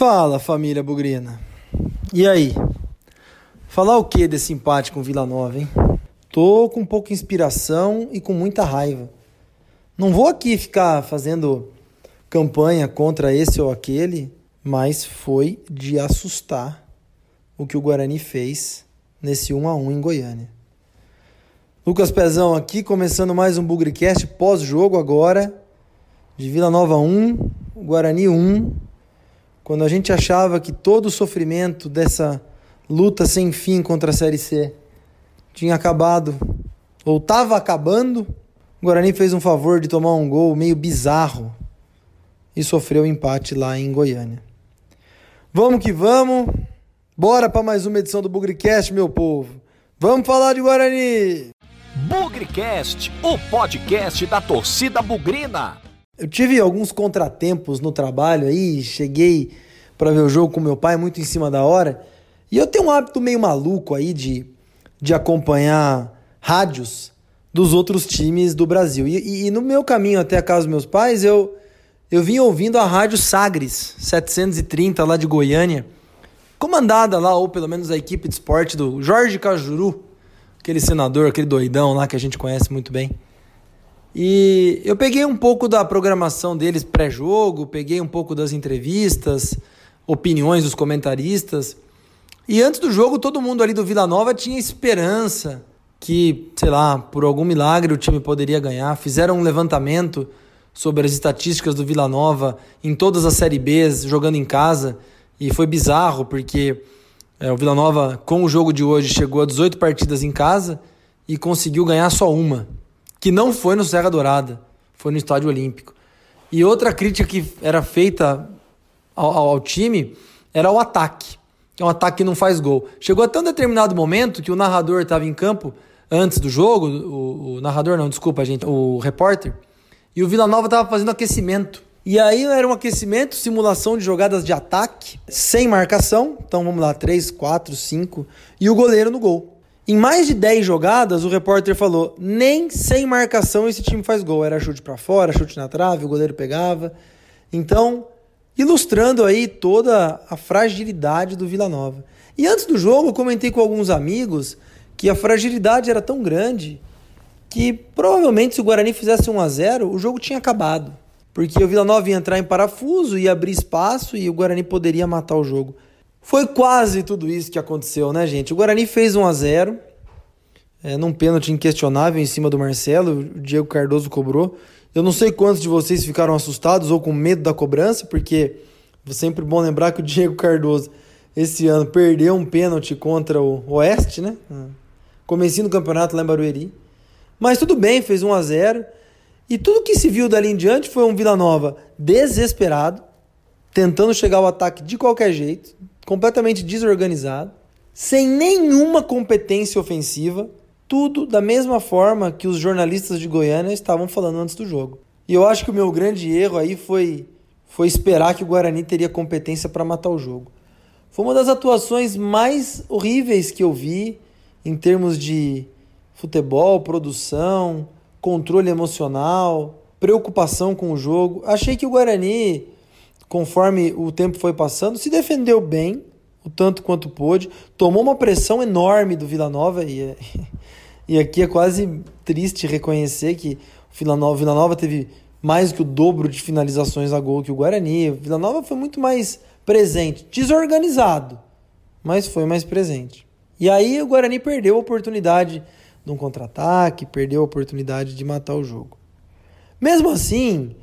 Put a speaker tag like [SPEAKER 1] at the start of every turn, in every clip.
[SPEAKER 1] Fala, família bugrina. E aí? Falar o que desse empate com Vila Nova, hein? Tô com pouca inspiração e com muita raiva. Não vou aqui ficar fazendo campanha contra esse ou aquele, mas foi de assustar o que o Guarani fez nesse 1 a 1 em Goiânia. Lucas Pezão aqui, começando mais um Bugricast pós-jogo agora, de Vila Nova 1, Guarani 1. Quando a gente achava que todo o sofrimento dessa luta sem fim contra a Série C tinha acabado, ou estava acabando, o Guarani fez um favor de tomar um gol meio bizarro e sofreu empate lá em Goiânia. Vamos que vamos, bora para mais uma edição do Bugricast, meu povo. Vamos falar de Guarani!
[SPEAKER 2] Bugricast, o podcast da torcida bugrina.
[SPEAKER 1] Eu tive alguns contratempos no trabalho aí, cheguei para ver o jogo com meu pai muito em cima da hora. E eu tenho um hábito meio maluco aí de, de acompanhar rádios dos outros times do Brasil. E, e, e no meu caminho até a casa dos meus pais, eu, eu vim ouvindo a Rádio Sagres 730 lá de Goiânia, comandada lá, ou pelo menos a equipe de esporte do Jorge Cajuru, aquele senador, aquele doidão lá que a gente conhece muito bem. E eu peguei um pouco da programação deles pré-jogo, peguei um pouco das entrevistas, opiniões dos comentaristas. E antes do jogo, todo mundo ali do Vila Nova tinha esperança que, sei lá, por algum milagre o time poderia ganhar. Fizeram um levantamento sobre as estatísticas do Vila Nova em todas as Série B, jogando em casa. E foi bizarro, porque é, o Vila Nova, com o jogo de hoje, chegou a 18 partidas em casa e conseguiu ganhar só uma, que não foi no Serra Dourada, foi no Estádio Olímpico. E outra crítica que era feita ao, ao, ao time era o ataque, que é um ataque que não faz gol. Chegou até um determinado momento que o narrador estava em campo antes do jogo, o, o, narrador não, desculpa, gente, o repórter, e o Vila Nova estava fazendo aquecimento. E aí era um aquecimento, simulação de jogadas de ataque, sem marcação. Então vamos lá, 3, 4, 5. E o goleiro no gol. Em mais de 10 jogadas, o repórter falou: nem sem marcação esse time faz gol. Era chute para fora, chute na trave, o goleiro pegava. Então, ilustrando aí toda a fragilidade do Vila Nova. E antes do jogo, eu comentei com alguns amigos que a fragilidade era tão grande que provavelmente se o Guarani fizesse 1 a 0, o jogo tinha acabado. Porque o Vila Nova ia entrar em parafuso, ia abrir espaço e o Guarani poderia matar o jogo. Foi quase tudo isso que aconteceu, né, gente? O Guarani fez 1 a 0 é, num pênalti inquestionável em cima do Marcelo, o Diego Cardoso cobrou. Eu não sei quantos de vocês ficaram assustados ou com medo da cobrança, porque é sempre bom lembrar que o Diego Cardoso esse ano perdeu um pênalti contra o Oeste, né? Comecinho do campeonato lá em Barueri. Mas tudo bem, fez 1 a 0 e tudo que se viu dali em diante foi um Vila Nova desesperado, tentando chegar ao ataque de qualquer jeito, completamente desorganizado, sem nenhuma competência ofensiva, tudo da mesma forma que os jornalistas de Goiânia estavam falando antes do jogo. E eu acho que o meu grande erro aí foi, foi esperar que o Guarani teria competência para matar o jogo. Foi uma das atuações mais horríveis que eu vi em termos de futebol, produção, controle emocional, preocupação com o jogo. Achei que o Guarani, conforme o tempo foi passando, se defendeu bem, o tanto quanto pôde, tomou uma pressão enorme do Vila Nova e, é, e aqui é quase triste reconhecer que o Vila Nova, Vila Nova teve mais que o dobro de finalizações a gol que o Guarani. O Vila Nova foi muito mais presente, desorganizado, mas foi mais presente. E aí o Guarani perdeu a oportunidade num contra-ataque, perdeu a oportunidade de matar o jogo. Mesmo assim,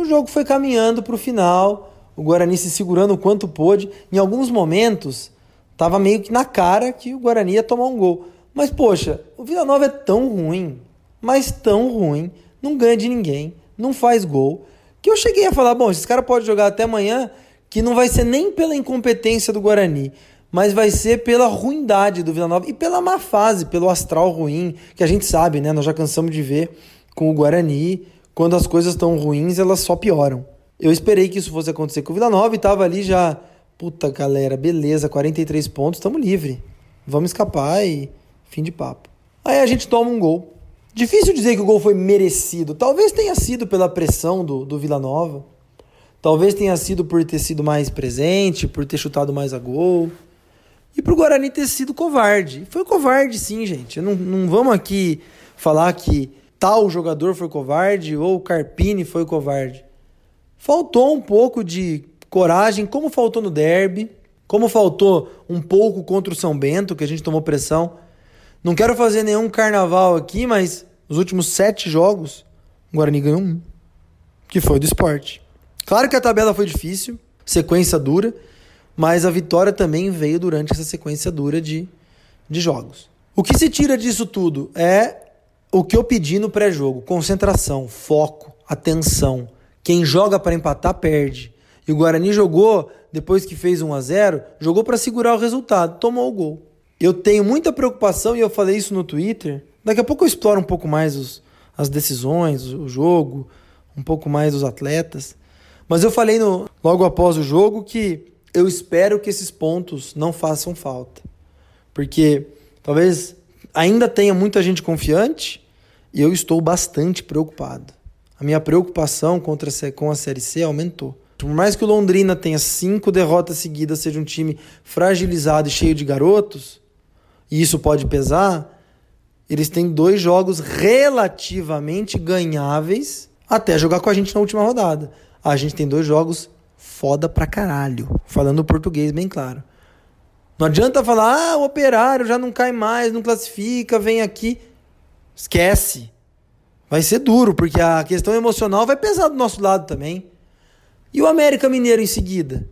[SPEAKER 1] o jogo foi caminhando para o final, o Guarani se segurando o quanto pôde. Em alguns momentos, estava meio que na cara que o Guarani ia tomar um gol. Mas, poxa, o Vila Nova é tão ruim, mas tão ruim, não ganha de ninguém, não faz gol, que eu cheguei a falar: bom, esses caras podem jogar até amanhã, que não vai ser nem pela incompetência do Guarani, mas vai ser pela ruindade do Vila Nova e pela má fase, pelo astral ruim, que a gente sabe, né? Nós já cansamos de ver com o Guarani, quando as coisas estão ruins, elas só pioram. Eu esperei que isso fosse acontecer com o Vila Nova e tava ali já, puta galera, beleza, 43 pontos, estamos livre. Vamos escapar e fim de papo. Aí a gente toma um gol. Difícil dizer que o gol foi merecido. Talvez tenha sido pela pressão do, do Vila Nova. Talvez tenha sido por ter sido mais presente, por ter chutado mais a gol. E pro Guarani ter sido covarde. Foi covarde, sim, gente. Não, não vamos aqui falar que tal jogador foi covarde ou o Carpini foi covarde. Faltou um pouco de coragem, como faltou no derby, como faltou um pouco contra o São Bento, que a gente tomou pressão. Não quero fazer nenhum carnaval aqui, mas os últimos sete jogos, o Guarani ganhou um, que foi do esporte. Claro que a tabela foi difícil, sequência dura, mas a vitória também veio durante essa sequência dura de, de jogos. O que se tira disso tudo é o que eu pedi no pré-jogo: concentração, foco, atenção. Quem joga para empatar perde. E o Guarani jogou, depois que fez 1 a 0 jogou para segurar o resultado, tomou o gol. Eu tenho muita preocupação, e eu falei isso no Twitter. Daqui a pouco eu exploro um pouco mais os, as decisões, o jogo, um pouco mais os atletas. Mas eu falei no, logo após o jogo que eu espero que esses pontos não façam falta. Porque talvez ainda tenha muita gente confiante eu estou bastante preocupado. A minha preocupação contra, com a Série C aumentou. Por mais que o Londrina tenha cinco derrotas seguidas, seja um time fragilizado e cheio de garotos, e isso pode pesar, eles têm dois jogos relativamente ganháveis até jogar com a gente na última rodada a gente tem dois jogos foda pra caralho. Falando português bem claro. Não adianta falar, ah, o operário já não cai mais, não classifica, vem aqui. Esquece. Vai ser duro, porque a questão emocional vai pesar do nosso lado também. E o América Mineiro em seguida?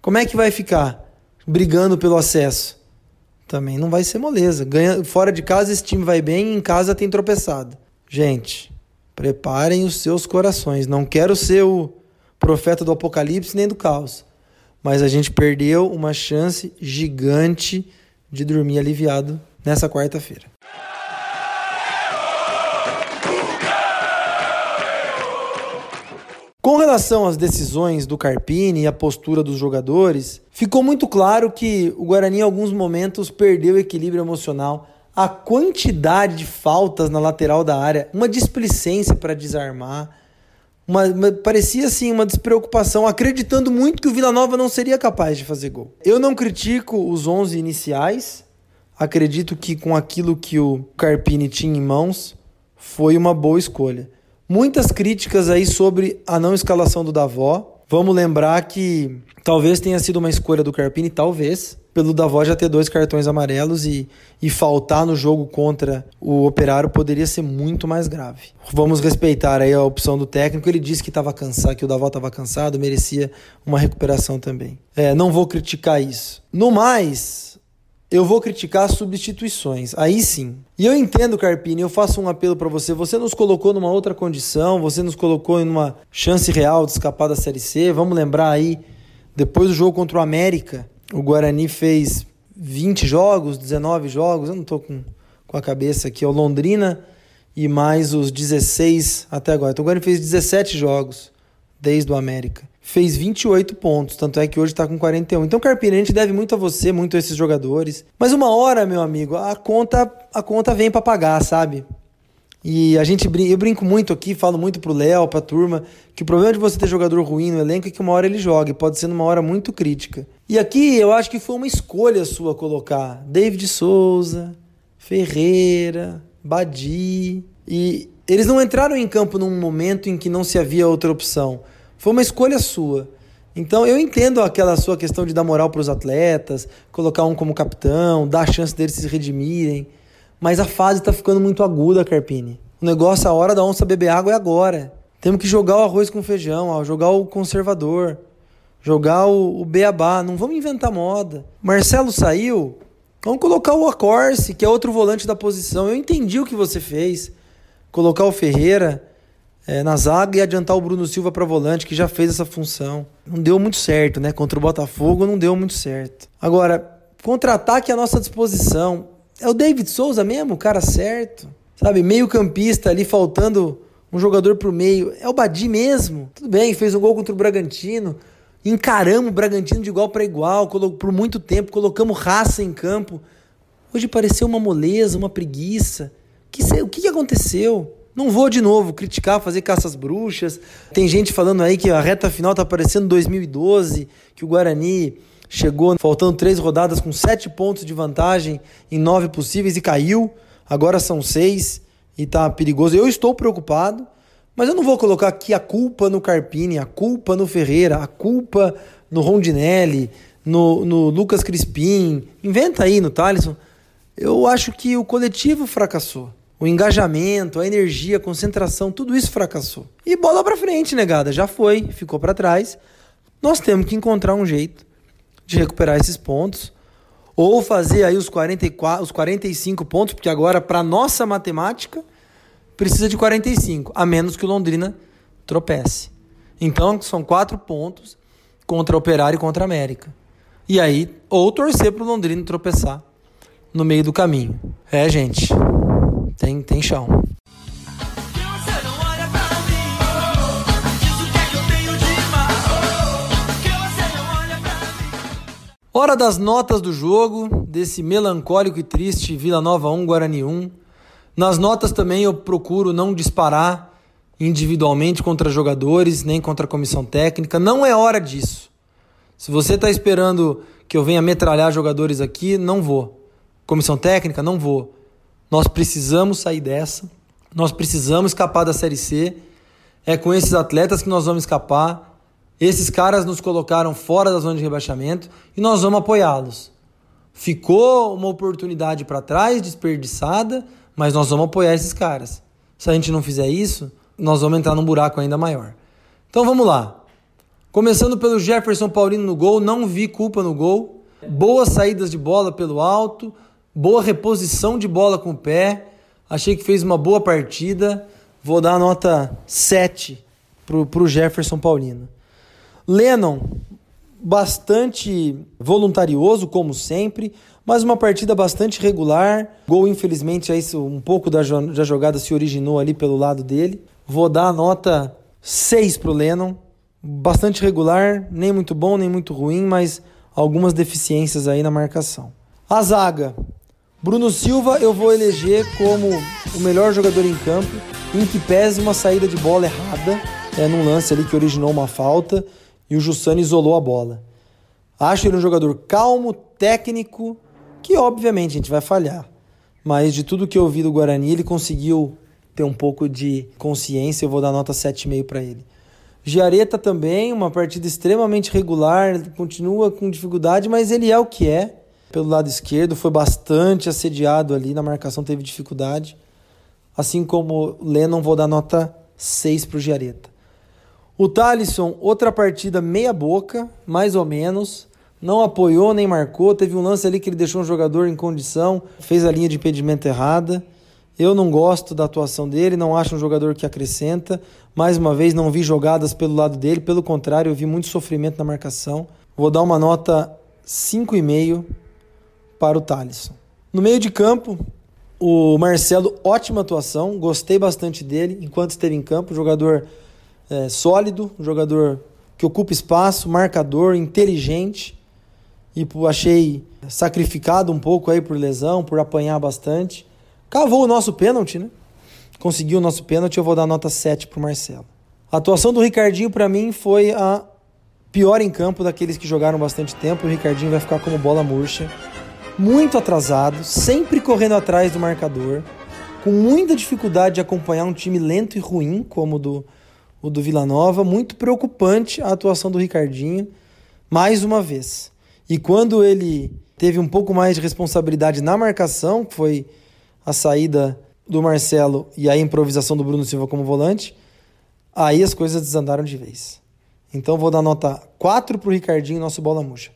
[SPEAKER 1] Como é que vai ficar? Brigando pelo acesso? Também não vai ser moleza. Ganha, fora de casa esse time vai bem, em casa tem tropeçado. Gente, Preparem os seus corações. Não quero ser o profeta do apocalipse nem do caos, mas a gente perdeu uma chance gigante de dormir aliviado nessa quarta-feira. Com relação às decisões do Carpini e a postura dos jogadores, ficou muito claro que o Guarani em alguns momentos perdeu o equilíbrio emocional a quantidade de faltas na lateral da área, uma displicência para desarmar, uma, uma, parecia assim uma despreocupação, acreditando muito que o Vila Nova não seria capaz de fazer gol. Eu não critico os 11 iniciais, acredito que com aquilo que o Carpini tinha em mãos, foi uma boa escolha. Muitas críticas aí sobre a não escalação do Davó. Vamos lembrar que talvez tenha sido uma escolha do Carpini, talvez, pelo Davó já ter dois cartões amarelos e, e faltar no jogo contra o Operário poderia ser muito mais grave. Vamos respeitar aí a opção do técnico. Ele disse que estava cansado, que o Davó estava cansado, merecia uma recuperação também. É, não vou criticar isso. No mais, eu vou criticar substituições. Aí sim. E eu entendo, Carpini, eu faço um apelo para você. Você nos colocou numa outra condição, você nos colocou em uma chance real de escapar da Série C. Vamos lembrar aí, depois do jogo contra o América, o Guarani fez 20 jogos, 19 jogos, eu não estou com, com a cabeça aqui, é o Londrina e mais os 16 até agora. Então o Guarani fez 17 jogos desde o América. Fez 28 pontos, tanto é que hoje está com 41. Então, Carpini, a gente deve muito a você, muito a esses jogadores. Mas uma hora, meu amigo, a conta, a conta vem para pagar, sabe? E a gente eu brinco muito aqui, falo muito pro Léo, pra turma, que o problema de você ter jogador ruim no elenco é que uma hora ele joga, e pode ser numa hora muito crítica. E aqui eu acho que foi uma escolha sua colocar David Souza, Ferreira, Badi. E eles não entraram em campo num momento em que não se havia outra opção. Foi uma escolha sua. Então eu entendo aquela sua questão de dar moral para os atletas, colocar um como capitão, dar a chance deles se redimirem. Mas a fase está ficando muito aguda, Carpini. O negócio, a hora da onça beber água é agora. Temos que jogar o arroz com feijão, jogar o conservador, jogar o, o beabá. Não vamos inventar moda. Marcelo saiu, vamos colocar o Acorce, que é outro volante da posição. Eu entendi o que você fez. Colocar o Ferreira é, na zaga e adiantar o Bruno Silva para volante, que já fez essa função. Não deu muito certo, né? Contra o Botafogo não deu muito certo. Agora, contra-ataque à nossa disposição. É o David Souza mesmo, o cara certo. Sabe, meio campista ali, faltando um jogador pro meio. É o Badi mesmo. Tudo bem, fez um gol contra o Bragantino. Encaramos o Bragantino de igual para igual por muito tempo. Colocamos raça em campo. Hoje pareceu uma moleza, uma preguiça. Que, o que aconteceu? Não vou de novo criticar, fazer caças bruxas. Tem gente falando aí que a reta final tá parecendo 2012, que o Guarani chegou faltando três rodadas com sete pontos de vantagem em nove possíveis e caiu. Agora são seis e tá perigoso. Eu estou preocupado, mas eu não vou colocar aqui a culpa no Carpini, a culpa no Ferreira, a culpa no Rondinelli, no, no Lucas Crispim. Inventa aí no Thalisson. Eu acho que o coletivo fracassou. O engajamento, a energia, a concentração, tudo isso fracassou. E bola para frente, negada, já foi, ficou para trás. Nós temos que encontrar um jeito de recuperar esses pontos ou fazer aí os 44, os 45 pontos, porque agora para nossa matemática precisa de 45, a menos que o Londrina tropece. Então são quatro pontos contra o Operário e contra a América. E aí, ou torcer para o Londrina tropeçar no meio do caminho. É, gente, tem, tem chão. Hora das notas do jogo, desse melancólico e triste Vila Nova 1, Guarani 1. Nas notas também eu procuro não disparar individualmente contra jogadores, nem contra a comissão técnica. Não é hora disso. Se você está esperando que eu venha metralhar jogadores aqui, não vou. Comissão técnica, não vou. Nós precisamos sair dessa. Nós precisamos escapar da Série C. É com esses atletas que nós vamos escapar. Esses caras nos colocaram fora da zona de rebaixamento e nós vamos apoiá-los. Ficou uma oportunidade para trás, desperdiçada, mas nós vamos apoiar esses caras. Se a gente não fizer isso, nós vamos entrar num buraco ainda maior. Então vamos lá. Começando pelo Jefferson Paulino no gol, não vi culpa no gol. Boas saídas de bola pelo alto, boa reposição de bola com o pé. Achei que fez uma boa partida. Vou dar a nota 7 para o Jefferson Paulino. Lennon, bastante voluntarioso, como sempre, mas uma partida bastante regular. Gol, infelizmente, aí um pouco da, da jogada se originou ali pelo lado dele. Vou dar a nota 6 para o Lennon. Bastante regular, nem muito bom, nem muito ruim, mas algumas deficiências aí na marcação. A zaga, Bruno Silva eu vou eleger como o melhor jogador em campo, em que pese uma saída de bola errada, é num lance ali que originou uma falta e o Jussani isolou a bola. Acho ele um jogador calmo, técnico, que obviamente a gente vai falhar. Mas de tudo que eu vi do Guarani, ele conseguiu ter um pouco de consciência, eu vou dar nota 7,5 para ele. Giareta também, uma partida extremamente regular, continua com dificuldade, mas ele é o que é pelo lado esquerdo, foi bastante assediado ali na marcação, teve dificuldade. Assim como Lennon, vou dar nota 6 para o Giareta. O Talisson, outra partida meia boca, mais ou menos. Não apoiou nem marcou. Teve um lance ali que ele deixou um jogador em condição, fez a linha de impedimento errada. Eu não gosto da atuação dele, não acho um jogador que acrescenta. Mais uma vez, não vi jogadas pelo lado dele, pelo contrário, eu vi muito sofrimento na marcação. Vou dar uma nota 5,5 para o Thalisson. No meio de campo, o Marcelo, ótima atuação, gostei bastante dele enquanto esteve em campo. Jogador é, sólido, jogador que ocupa espaço, marcador, inteligente. E achei sacrificado um pouco aí por lesão, por apanhar bastante. Cavou o nosso pênalti, né? Conseguiu o nosso pênalti, eu vou dar nota 7 para o Marcelo. A atuação do Ricardinho, para mim, foi a pior em campo daqueles que jogaram bastante tempo. O Ricardinho vai ficar como bola murcha muito atrasado, sempre correndo atrás do marcador, com muita dificuldade de acompanhar um time lento e ruim como o do, o do Vila Nova. Muito preocupante a atuação do Ricardinho, mais uma vez. E quando ele teve um pouco mais de responsabilidade na marcação, que foi a saída do Marcelo e a improvisação do Bruno Silva como volante, aí as coisas desandaram de vez. Então vou dar nota 4 para o Ricardinho, nosso bola murcha.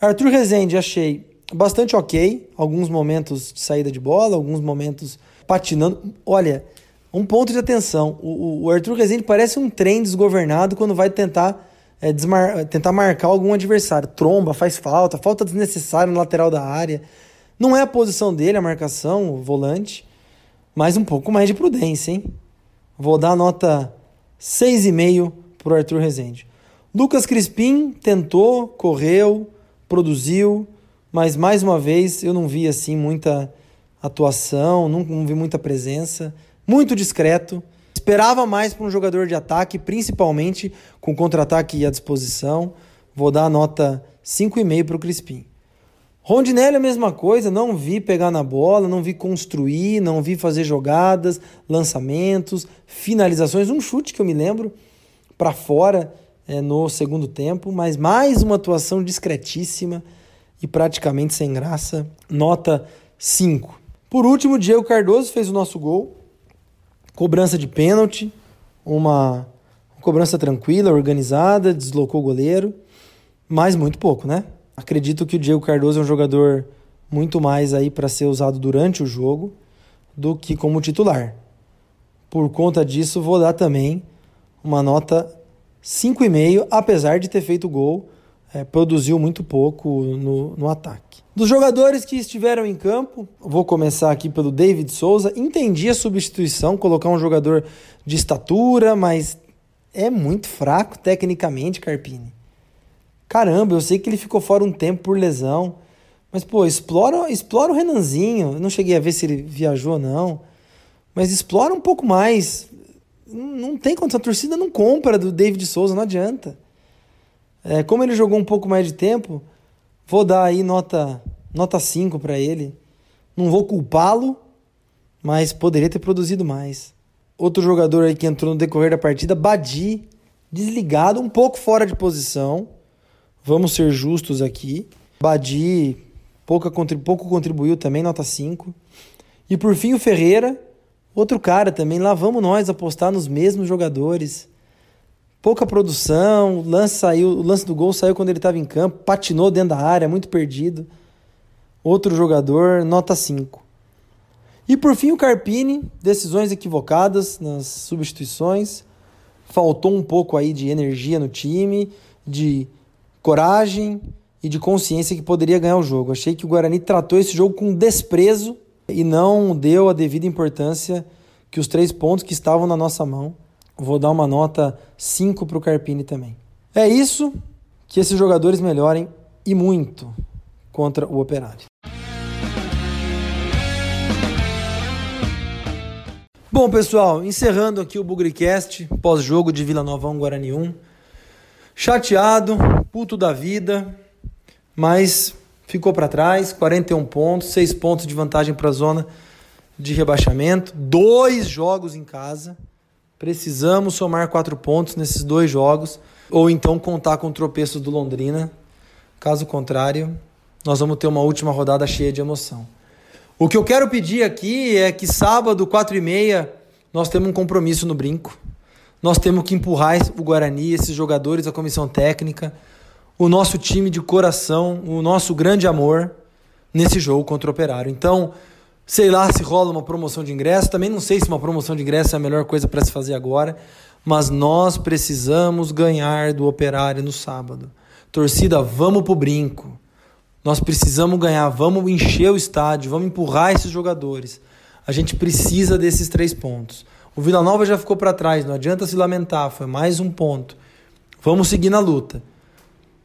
[SPEAKER 1] Arthur Rezende, achei bastante ok. Alguns momentos de saída de bola, alguns momentos patinando. Olha, um ponto de atenção: o, o Arthur Rezende parece um trem desgovernado quando vai tentar, é, desmar, tentar marcar algum adversário. Tromba, faz falta, falta desnecessária no lateral da área. Não é a posição dele, a marcação, o volante, mas um pouco mais de prudência, hein? Vou dar nota 6,5 para o Arthur Rezende. Lucas Crispim tentou, correu, produziu, mas mais uma vez eu não vi assim muita atuação, não, não vi muita presença. muito discreto. Esperava mais para um jogador de ataque, principalmente com contra-ataque à disposição. Vou dar a nota 5,5 para o Crispim. Rondinelli a mesma coisa, não vi pegar na bola, não vi construir, não vi fazer jogadas, lançamentos, finalizações, um chute que eu me lembro para fora é, no segundo tempo, mas mais uma atuação discretíssima e praticamente sem graça, nota 5. Por último, Diego Cardoso fez o nosso gol, cobrança de pênalti, uma cobrança tranquila, organizada, deslocou o goleiro, mas muito pouco, né? Acredito que o Diego Cardoso é um jogador muito mais aí para ser usado durante o jogo do que como titular. Por conta disso, vou dar também uma nota 5,5, apesar de ter feito gol, é, produziu muito pouco no, no ataque. Dos jogadores que estiveram em campo, vou começar aqui pelo David Souza. Entendi a substituição, colocar um jogador de estatura, mas é muito fraco tecnicamente, Carpini. Caramba, eu sei que ele ficou fora um tempo por lesão. Mas, pô, explora, explora o Renanzinho. Eu não cheguei a ver se ele viajou ou não. Mas explora um pouco mais. Não tem condição. A torcida não compra do David Souza, não adianta. É, como ele jogou um pouco mais de tempo, vou dar aí nota, nota 5 para ele. Não vou culpá-lo, mas poderia ter produzido mais. Outro jogador aí que entrou no decorrer da partida, Badi, desligado, um pouco fora de posição. Vamos ser justos aqui. Badi pouca, pouco contribuiu também, nota 5. E por fim o Ferreira, outro cara também. Lá vamos nós apostar nos mesmos jogadores. Pouca produção, o lance, saiu, o lance do gol saiu quando ele estava em campo, patinou dentro da área, muito perdido. Outro jogador, nota 5. E por fim o Carpini, decisões equivocadas nas substituições. Faltou um pouco aí de energia no time, de coragem e de consciência que poderia ganhar o jogo. Achei que o Guarani tratou esse jogo com desprezo e não deu a devida importância que os três pontos que estavam na nossa mão. Vou dar uma nota 5 para o Carpini também. É isso, que esses jogadores melhorem e muito contra o Operário. Bom, pessoal, encerrando aqui o Bugricast, pós-jogo de Vila Nova 1 Guarani 1 chateado, puto da vida, mas ficou para trás, 41 pontos, 6 pontos de vantagem para a zona de rebaixamento, dois jogos em casa. Precisamos somar quatro pontos nesses dois jogos, ou então contar com o tropeço do Londrina. Caso contrário, nós vamos ter uma última rodada cheia de emoção. O que eu quero pedir aqui é que sábado, 4 e meia, nós temos um compromisso no brinco. Nós temos que empurrar o Guarani, esses jogadores, a comissão técnica, o nosso time de coração, o nosso grande amor nesse jogo contra o Operário. Então, sei lá se rola uma promoção de ingresso, também não sei se uma promoção de ingresso é a melhor coisa para se fazer agora, mas nós precisamos ganhar do Operário no sábado. Torcida, vamos pro brinco. Nós precisamos ganhar, vamos encher o estádio, vamos empurrar esses jogadores. A gente precisa desses três pontos. O Vila Nova já ficou para trás, não adianta se lamentar, foi mais um ponto. Vamos seguir na luta.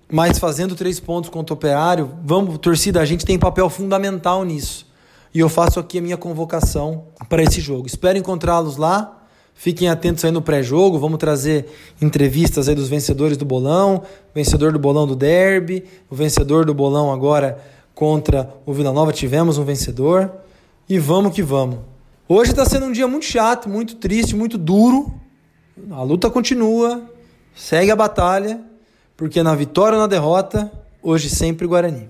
[SPEAKER 1] Mas fazendo três pontos contra o Operário, vamos, torcida, a gente tem papel fundamental nisso. E eu faço aqui a minha convocação para esse jogo. Espero encontrá-los lá. Fiquem atentos aí no pré-jogo. Vamos trazer entrevistas aí dos vencedores do bolão, vencedor do bolão do Derby, o vencedor do bolão agora contra o Vila Nova. Tivemos um vencedor. E vamos que vamos. Hoje está sendo um dia muito chato, muito triste, muito duro. A luta continua, segue a batalha, porque na vitória ou na derrota, hoje sempre Guarani.